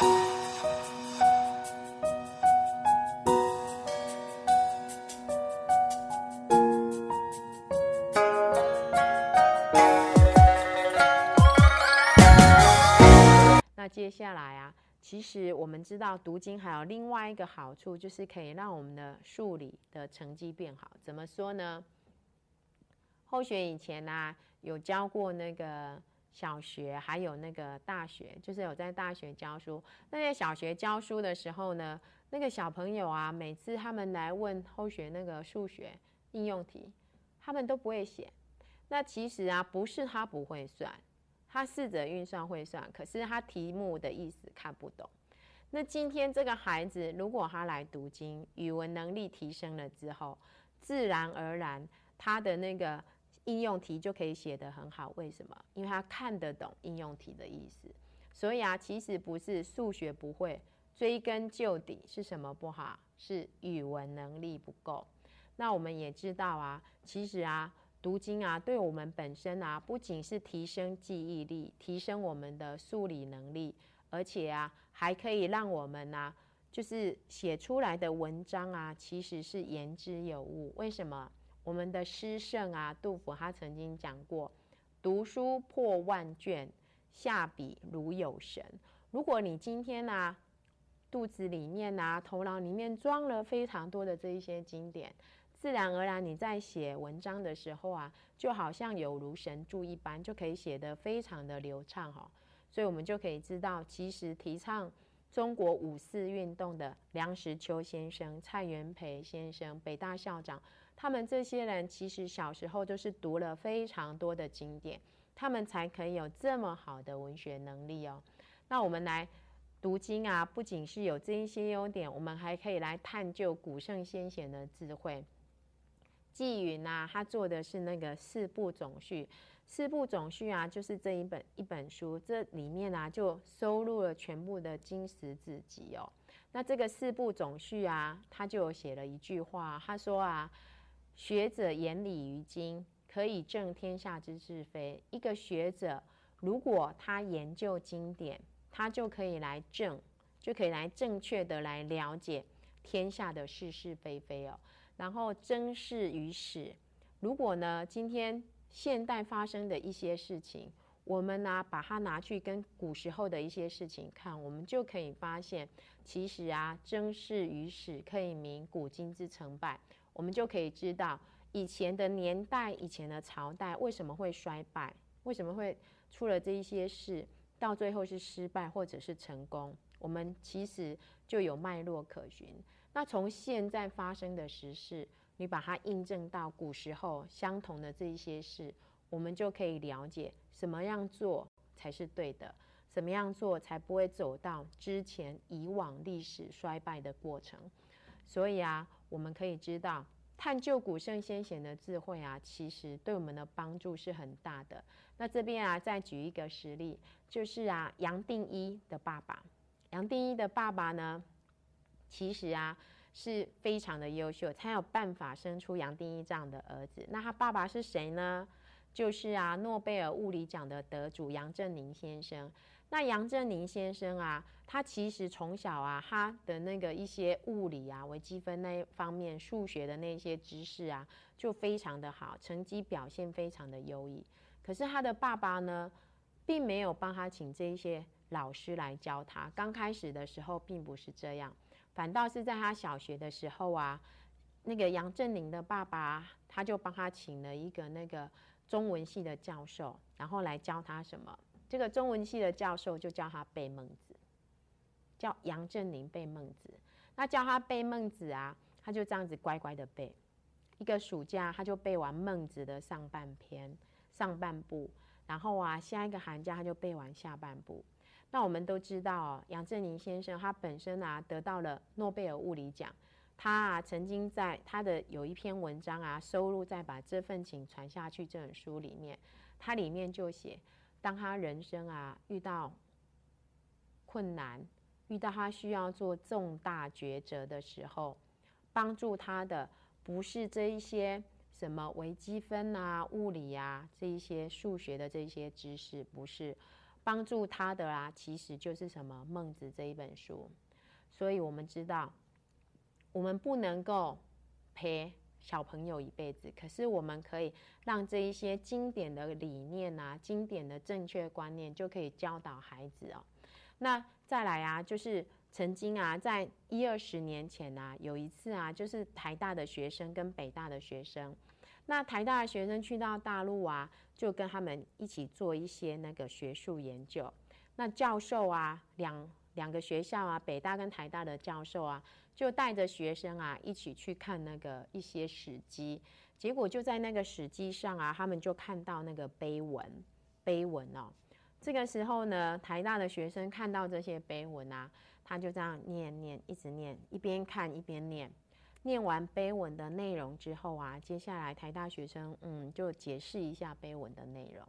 那接下来啊，其实我们知道读经还有另外一个好处，就是可以让我们的数理的成绩变好。怎么说呢？后学以前呢、有教过那个小学，还有那个大学，就是有在大学教书。那在小学教书的时候呢，那个小朋友啊，每次他们来问后学那个数学应用题，他们都不会写。那其实啊，不是他不会算，他试着运算会算，可是他题目的意思看不懂。那今天这个孩子，如果他来读经，语文能力提升了之后，自然而然他的那个应用题就可以写得很好。为什么？因为他看得懂应用题的意思。所以啊，其实不是数学不会，追根究底是什么不好？是语文能力不够。那我们也知道啊，其实啊，读经啊，对我们本身啊，不仅是提升记忆力，提升我们的数理能力，而且啊，还可以让我们呢、就是写出来的文章啊，其实是言之有物。为什么？我们的诗圣啊，杜甫他曾经讲过：“读书破万卷，下笔如有神。”如果你今天呢、肚子里面啊，头脑里面装了非常多的这一些经典，自然而然你在写文章的时候啊，就好像有如神助一般，就可以写得非常的流畅哈、所以我们就可以知道，其实提倡中国五四运动的梁实秋先生、蔡元培先生、北大校长，他们这些人其实小时候都是读了非常多的经典，他们才可以有这么好的文学能力哦。那我们来读经啊，不仅是有这一些优点，我们还可以来探究古圣先贤的智慧。纪云啊，他做的是那个四部总序，四部总序啊，就是这一本一本书，这里面啊就收录了全部的经史子集哦。那这个四部总序啊，他就写了一句话，他说啊，学者言理于今，可以正天下之是非。一个学者如果他研究经典，他就可以来正，就可以来正确的来了解天下的是是非非哦。然后争事于史，如果呢今天现代发生的一些事情，我们呢把它拿去跟古时候的一些事情看，我们就可以发现，其实啊争事于史可以明古今之成败，我们就可以知道以前的年代、以前的朝代为什么会衰败，为什么会出了这一些事，到最后是失败或者是成功，我们其实就有脉络可循。那从现在发生的时事，你把它印证到古时候相同的这一些事，我们就可以了解什么样做才是对的，怎么样做才不会走到之前以往历史衰败的过程。所以啊，我们可以知道，探究古圣先贤的智慧啊，其实对我们的帮助是很大的。那这边啊，再举一个实例，就是啊，杨定一的爸爸，杨定一的爸爸呢，其实啊是非常的优秀，才有办法生出杨定一这样的儿子。那他爸爸是谁呢？就是啊，诺贝尔物理奖的得主杨振宁先生。那杨振宁先生啊，他其实从小啊，他的那个一些物理啊、微积分那方面、数学的那些知识啊，就非常的好，成绩表现非常的优异。可是他的爸爸呢，并没有帮他请这一些老师来教他。刚开始的时候并不是这样，反倒是在他小学的时候啊，那个杨振宁的爸爸他就帮他请了一个那个中文系的教授，然后来教他什么。这个中文系的教授就叫他背孟子，叫杨振宁背孟子。那叫他背孟子啊，他就这样子乖乖的背。一个暑假他就背完孟子的上半篇、上半部，然后啊，下一个寒假他就背完下半部。那我们都知道、杨振宁先生他本身啊得到了诺贝尔物理奖，他啊曾经在他的有一篇文章啊收录在《把这份情传下去》这本书里面，它里面就写，当他人生啊遇到困难，遇到他需要做重大抉择的时候，帮助他的不是这一些什么微积分啊、物理啊这一些数学的这些知识，不是。帮助他的啊，其实就是什么《孟子》这一本书。所以我们知道，我们不能够陪小朋友一辈子，可是我们可以让这一些经典的理念啊、经典的正确观念，就可以教导孩子哦。那再来啊，就是曾经啊，在一二十年前啊，有一次啊，就是台大的学生跟北大的学生，那台大的学生去到大陆啊，就跟他们一起做一些那个学术研究。那教授啊，两两个学校啊，北大跟台大的教授啊，就带着学生啊，一起去看那个一些史迹。结果就在那个史迹上啊，他们就看到那个碑文，碑文哦。这个时候呢，台大的学生看到这些碑文啊，他就这样念念，一直念，一边看一边念。念完碑文的内容之后啊，接下来台大学生嗯就解释一下碑文的内容。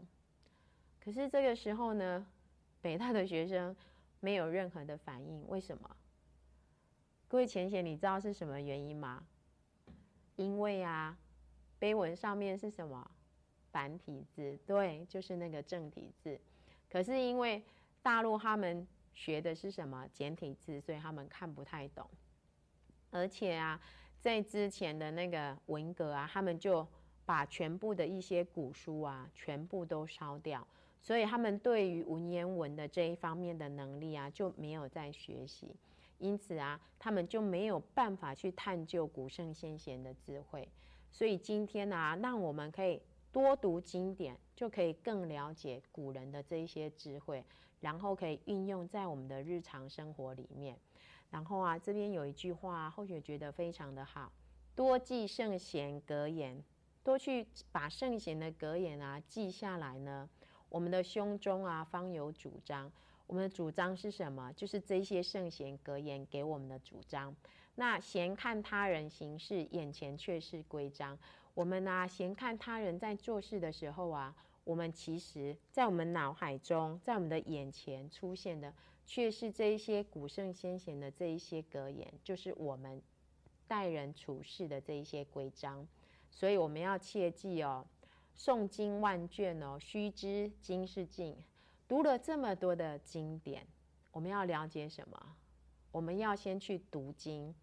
可是这个时候呢，北大的学生没有任何的反应，为什么？各位浅显，你知道是什么原因吗？因为啊，碑文上面是什么繁体字？对，就是那个正体字。可是因为大陆他们学的是什么简体字，所以他们看不太懂。而且啊，在之前的那个文革啊，他们就把全部的一些古书啊，全部都烧掉，所以他们对于文言文的这一方面的能力啊，就没有在学习。因此啊，他们就没有办法去探究古圣先贤的智慧。所以今天呢，让我们可以。多读经典，就可以更了解古人的这一些智慧，然后可以运用在我们的日常生活里面。然后啊，这边有一句话，后学觉得非常的好：多记圣贤格言，多去把圣贤的格言啊记下来呢。我们的胸中啊方有主张，我们的主张是什么？就是这些圣贤格言给我们的主张。那闲看他人行事，眼前却是规章。我们呢，闲看他人在做事的时候啊，我们其实，在我们脑海中，在我们的眼前出现的，却是这一些古圣先贤的这一些格言，就是我们待人处事的这一些规章。所以我们要切记哦，诵经万卷哦，须知经是经。读了这么多的经典，我们要了解什么？我们要先去读经。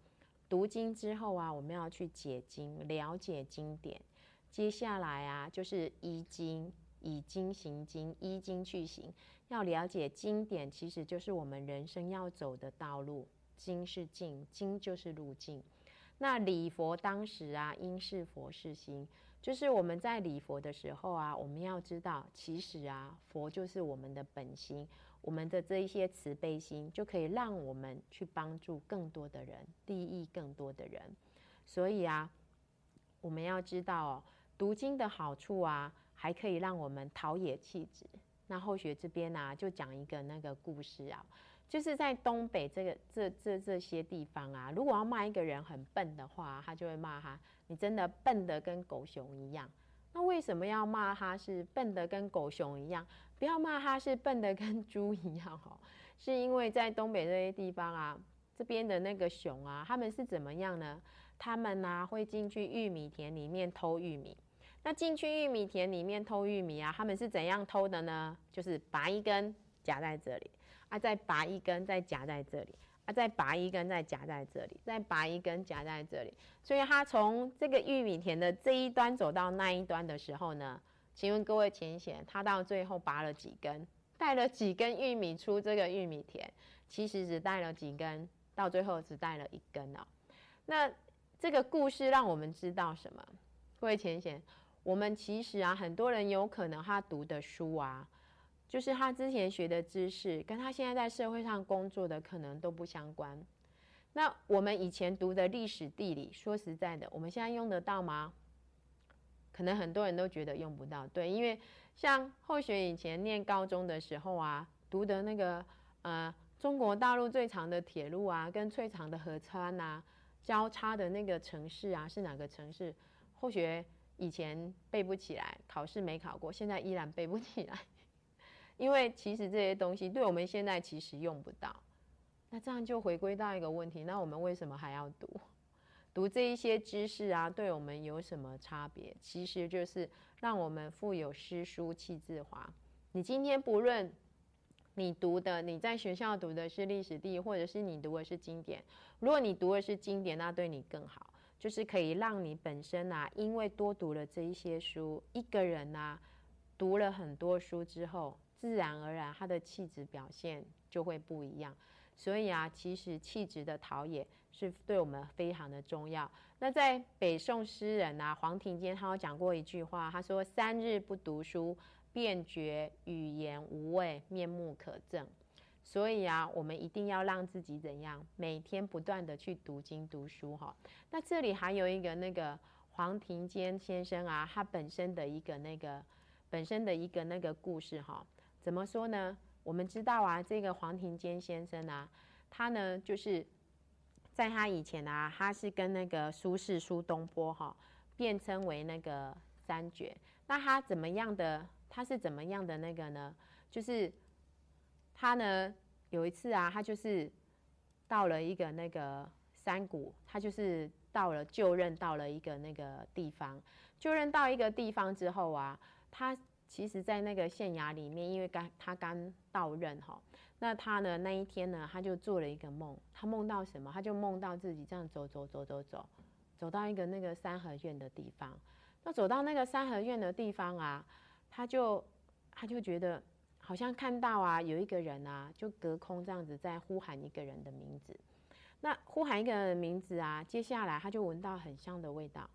读经之后啊，我们要去解经，了解经典。接下来啊，就是依经，以经行经，依经去行。要了解经典，其实就是我们人生要走的道路。经是径，经就是路径。那礼佛当时啊，应是佛是心，就是我们在礼佛的时候啊，我们要知道，其实啊，佛就是我们的本心。我们的这一些慈悲心，就可以让我们去帮助更多的人，利益更多的人。所以啊，我们要知道哦，读经的好处啊，还可以让我们陶冶气质。那后学这边呢，就讲一个那个故事啊，就是在东北这个这这这些地方啊，如果要骂一个人很笨的话，他就会骂他：“你真的笨得跟狗熊一样。”那为什么要骂他是笨得跟狗熊一样？不要骂他是笨的跟猪一样哦，是因为在东北这些地方啊，这边的那个熊啊，他们是怎么样呢？他们呢会进去玉米田里面偷玉米。那进去玉米田里面偷玉米啊，他们是怎样偷的呢？就是拔一根夹在这里，啊，再拔一根再夹在这里，啊，再拔一根再夹在这里，再拔一根夹在这里。所以他从这个玉米田的这一端走到那一端的时候呢？请问各位浅显，他到最后拔了几根，带了几根玉米出这个玉米田？其实只带了几根，到最后只带了一根哦。那这个故事让我们知道什么？各位浅显，我们其实啊，很多人有可能他读的书啊，就是他之前学的知识，跟他现在在社会上工作的可能都不相关。那我们以前读的历史地理，说实在的，我们现在用得到吗？可能很多人都觉得用不到，对，因为像后学以前念高中的时候啊，读的那个呃中国大陆最长的铁路啊，跟最长的河川呐，交叉的那个城市啊是哪个城市？后学以前背不起来，考试没考过，现在依然背不起来，因为其实这些东西对我们现在其实用不到。那这样就回归到一个问题，那我们为什么还要读？读这一些知识啊，对我们有什么差别？其实就是让我们富有诗书气自华。你今天不论你读的，你在学校读的是历史地，或者是你读的是经典。如果你读的是经典，那对你更好，就是可以让你本身啊，因为多读了这一些书，一个人啊，读了很多书之后，自然而然他的气质表现就会不一样。所以啊，其实气质的陶冶是对我们非常的重要。那在北宋诗人啊，黄庭坚他有讲过一句话，他说：“三日不读书，便觉语言无味，面目可憎。”所以啊，我们一定要让自己怎样，每天不断的去读经读书哈。那这里还有一个那个黄庭坚先生啊，他本身的一个那个本身的一个那个故事哈，怎么说呢？我们知道啊，这个黄庭坚先生啊，他呢就是在他以前啊，他是跟那个苏轼苏东坡哈，辩称为那个三绝。那他怎么样的？他是怎么样的那个呢？就是他呢有一次啊，他就是到了一个那个山谷，他就是到了就任到了一个那个地方，就任到一个地方之后啊，他。其实，在那个县衙里面，因为刚他刚到任哈，那他呢那一天呢，他就做了一个梦，他梦到什么？他就梦到自己这样走走走走走，走到一个那个三合院的地方。那走到那个三合院的地方啊，他就他就觉得好像看到啊，有一个人啊，就隔空这样子在呼喊一个人的名字。那呼喊一个人的名字啊，接下来他就闻到很香的味道，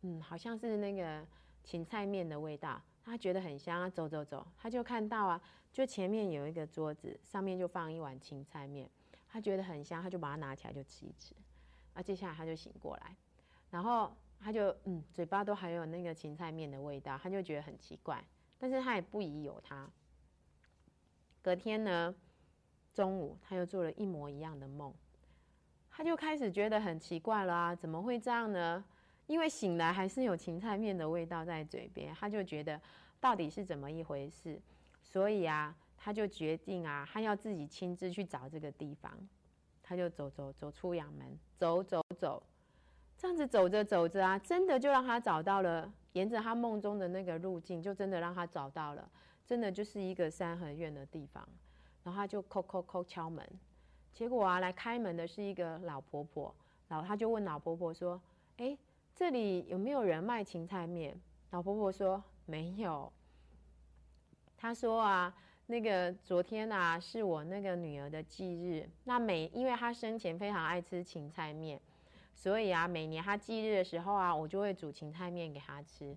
嗯，好像是那个。芹菜面的味道，他觉得很香啊，走走走，他就看到啊，就前面有一个桌子，上面就放一碗芹菜面，他觉得很香，他就把它拿起来就吃一吃，啊，接下来他就醒过来，然后他就嗯，嘴巴都还有那个芹菜面的味道，他就觉得很奇怪，但是他也不疑有他。隔天呢，中午他又做了一模一样的梦，他就开始觉得很奇怪了啊，怎么会这样呢？因为醒来还是有芹菜面的味道在嘴边，他就觉得到底是怎么一回事，所以啊，他就决定啊，他要自己亲自去找这个地方。他就走走走出阳门，走走走，这样子走着走着啊，真的就让他找到了，沿着他梦中的那个路径，就真的让他找到了，真的就是一个三合院的地方。然后他就叩叩叩敲门，结果啊，来开门的是一个老婆婆，然后他就问老婆婆说：“哎。”这里有没有人卖芹菜面？老婆婆说没有。她说啊，那个昨天啊是我那个女儿的忌日，那每因为她生前非常爱吃芹菜面，所以啊每年她忌日的时候啊，我就会煮芹菜面给她吃。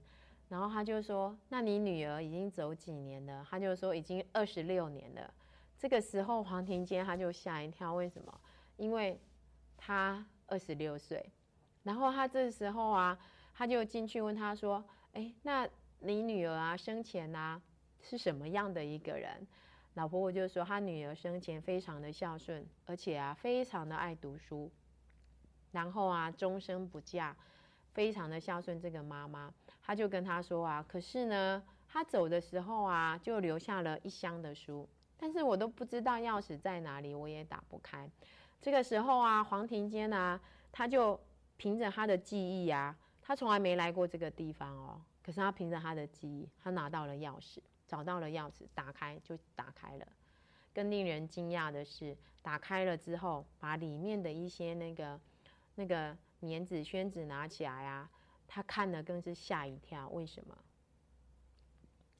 然后她就说，那你女儿已经走几年了？她就说已经二十六年了。这个时候黄庭坚他就吓一跳，为什么？因为他二十六岁。然后他这时候啊，他就进去问他说：“哎，那你女儿啊生前啊是什么样的一个人？”老婆婆就说：“她女儿生前非常的孝顺，而且啊非常的爱读书，然后啊终身不嫁，非常的孝顺这个妈妈。”他就跟他说啊：“可是呢，他走的时候啊就留下了一箱的书，但是我都不知道钥匙在哪里，我也打不开。”这个时候啊，黄庭坚啊他就。凭着他的记忆啊，他从来没来过这个地方哦。可是他凭着他的记忆，他拿到了钥匙，找到了钥匙，打开就打开了。更令人惊讶的是，打开了之后，把里面的一些那个那个棉纸、宣纸拿起来啊，他看了更是吓一跳。为什么？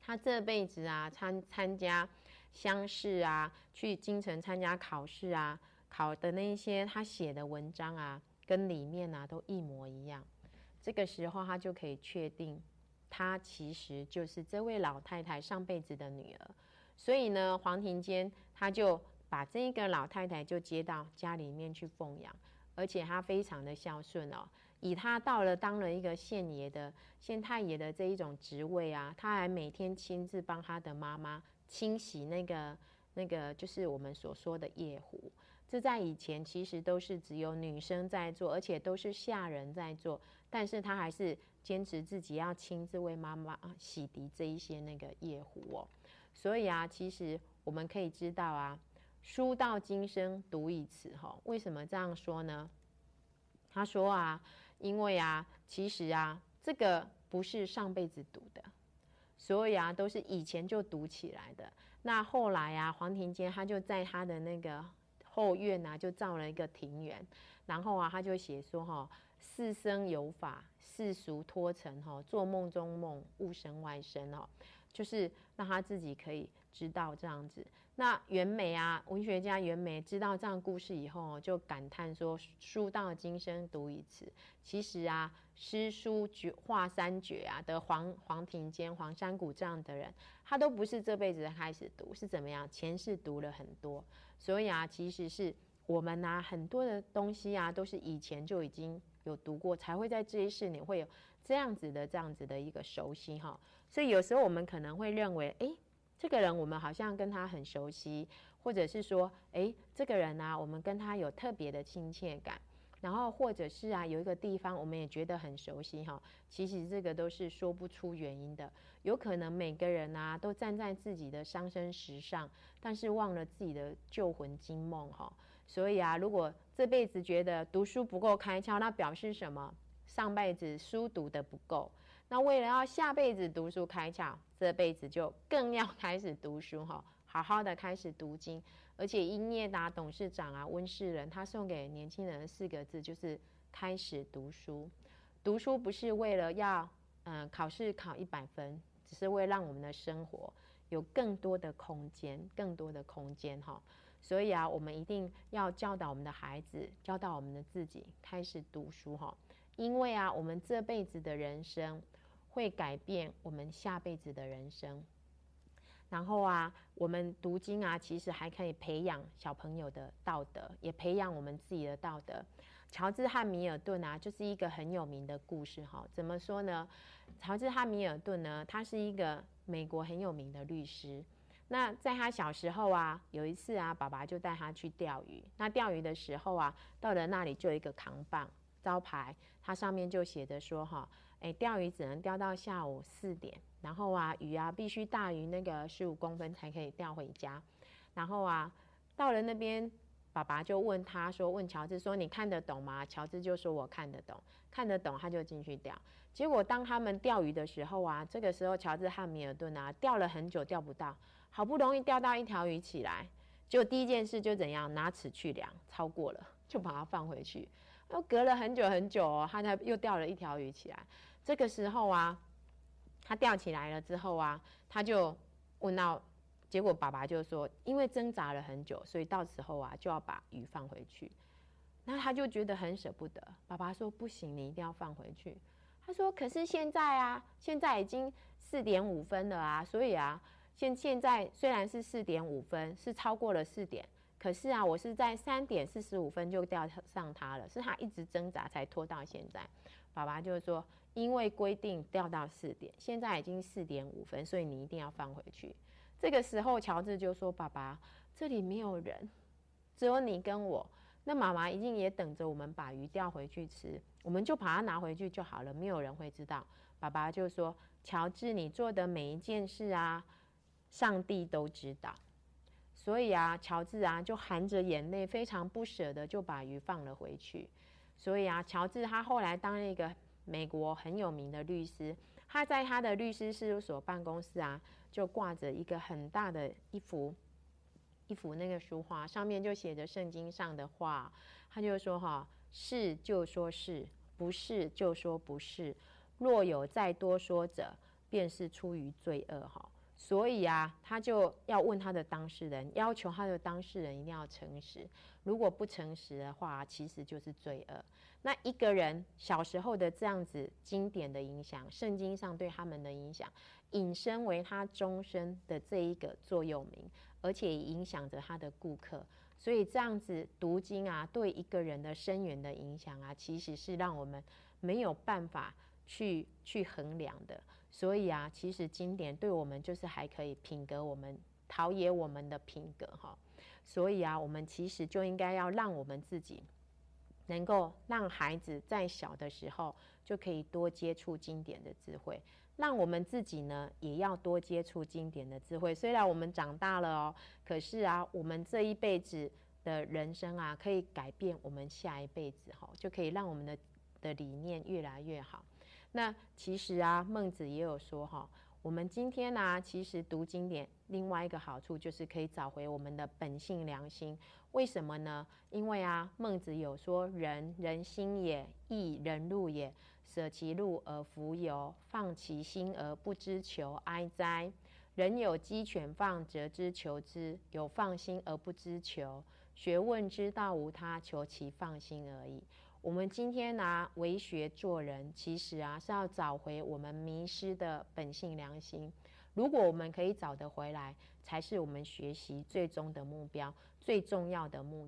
他这辈子啊，参参加乡试啊，去京城参加考试啊，考的那一些他写的文章啊。跟里面呢都一模一样，这个时候他就可以确定，他其实就是这位老太太上辈子的女儿。所以呢，黄庭坚他就把这个老太太就接到家里面去奉养，而且他非常的孝顺哦。以他到了当了一个县爷的县太爷的这一种职位啊，他还每天亲自帮他的妈妈清洗那个那个就是我们所说的夜壶。这在以前其实都是只有女生在做，而且都是下人在做，但是他还是坚持自己要亲自为妈妈洗涤这一些那个夜壶哦。所以啊，其实我们可以知道啊，书到今生读一次哈。为什么这样说呢？他说啊，因为啊，其实啊，这个不是上辈子读的，所以啊，都是以前就读起来的。那后来啊，黄庭坚他就在他的那个后院啊，就造了一个庭园，然后啊，他就写说哈，世生有法，世俗托尘哈，做梦中梦，物生外身哦，就是让他自己可以知道这样子。那袁枚啊，文学家袁枚知道这样故事以后，就感叹说：“书到今生读一次。”其实啊，诗书绝画三绝啊的黄黄庭坚、黄山谷这样的人，他都不是这辈子开始读，是怎么样？前世读了很多，所以啊，其实是我们啊，很多的东西啊，都是以前就已经有读过，才会在这一世你会有这样子的、这样子的一个熟悉哈。所以有时候我们可能会认为，哎。这个人我们好像跟他很熟悉，或者是说，哎，这个人呢，我们跟他有特别的亲切感，然后或者是啊，有一个地方我们也觉得很熟悉哈。其实这个都是说不出原因的，有可能每个人啊都站在自己的伤身石上，但是忘了自己的旧魂惊梦哈。所以啊，如果这辈子觉得读书不够开窍，那表示什么？上辈子书读的不够。那为了要下辈子读书开窍，这辈子就更要开始读书哈，好好的开始读经。而且英业达董事长啊，温世仁他送给年轻人的四个字就是开始读书。读书不是为了要嗯考试考一百分，只是为了让我们的生活有更多的空间，更多的空间哈。所以啊，我们一定要教导我们的孩子，教导我们的自己开始读书哈。因为啊，我们这辈子的人生。会改变我们下辈子的人生。然后啊，我们读经啊，其实还可以培养小朋友的道德，也培养我们自己的道德。乔治汉密尔顿啊，就是一个很有名的故事哈。怎么说呢？乔治汉密尔顿呢，他是一个美国很有名的律师。那在他小时候啊，有一次啊，爸爸就带他去钓鱼。那钓鱼的时候啊，到了那里就有一个扛棒招牌，它上面就写着说哈。哎，钓鱼只能钓到下午四点，然后啊，鱼啊必须大于那个十五公分才可以钓回家。然后啊，到了那边，爸爸就问他说：“问乔治说，你看得懂吗？”乔治就说：“我看得懂，看得懂。”他就进去钓。结果当他们钓鱼的时候啊，这个时候乔治汉密尔顿啊钓了很久钓不到，好不容易钓到一条鱼起来，就第一件事就怎样拿尺去量，超过了就把它放回去。又隔了很久很久哦，他才又钓了一条鱼起来。这个时候啊，他吊起来了之后啊，他就问到，结果爸爸就说，因为挣扎了很久，所以到时候啊就要把鱼放回去。那他就觉得很舍不得。爸爸说不行，你一定要放回去。他说可是现在啊，现在已经四点五分了啊，所以啊，现现在虽然是四点五分，是超过了四点，可是啊，我是在三点四十五分就钓上它了，是他一直挣扎才拖到现在。爸爸就说。因为规定调到四点，现在已经四点五分，所以你一定要放回去。这个时候，乔治就说：“爸爸，这里没有人，只有你跟我。那妈妈一定也等着我们把鱼钓回去吃，我们就把它拿回去就好了，没有人会知道。”爸爸就说：“乔治，你做的每一件事啊，上帝都知道。所以啊，乔治啊，就含着眼泪，非常不舍得就把鱼放了回去。所以啊，乔治他后来当了一个。”美国很有名的律师，他在他的律师事务所办公室啊，就挂着一个很大的一幅一幅那个书画，上面就写着圣经上的话。他就说：“哈，是就说是不是就说不是，若有再多说者，便是出于罪恶。”哈，所以啊，他就要问他的当事人，要求他的当事人一定要诚实。如果不诚实的话，其实就是罪恶。那一个人小时候的这样子经典的影响，圣经上对他们的影响，引申为他终身的这一个座右铭，而且影响着他的顾客。所以这样子读经啊，对一个人的深远的影响啊，其实是让我们没有办法去去衡量的。所以啊，其实经典对我们就是还可以品格我们，陶冶我们的品格哈。所以啊，我们其实就应该要让我们自己。能够让孩子在小的时候就可以多接触经典的智慧，让我们自己呢也要多接触经典的智慧。虽然我们长大了哦，可是啊，我们这一辈子的人生啊，可以改变我们下一辈子哈，就可以让我们的的理念越来越好。那其实啊，孟子也有说哈，我们今天呢，其实读经典另外一个好处就是可以找回我们的本性良心。为什么呢？因为啊，孟子有说：“人人心也，义人路也。舍其路而弗由，放其心而不知求，哀哉！人有鸡犬放，则知求之；有放心而不知求。学问之道无他，求其放心而已。”我们今天拿为学做人，其实啊是要找回我们迷失的本性良心。如果我们可以找得回来，才是我们学习最终的目标，最重要的目。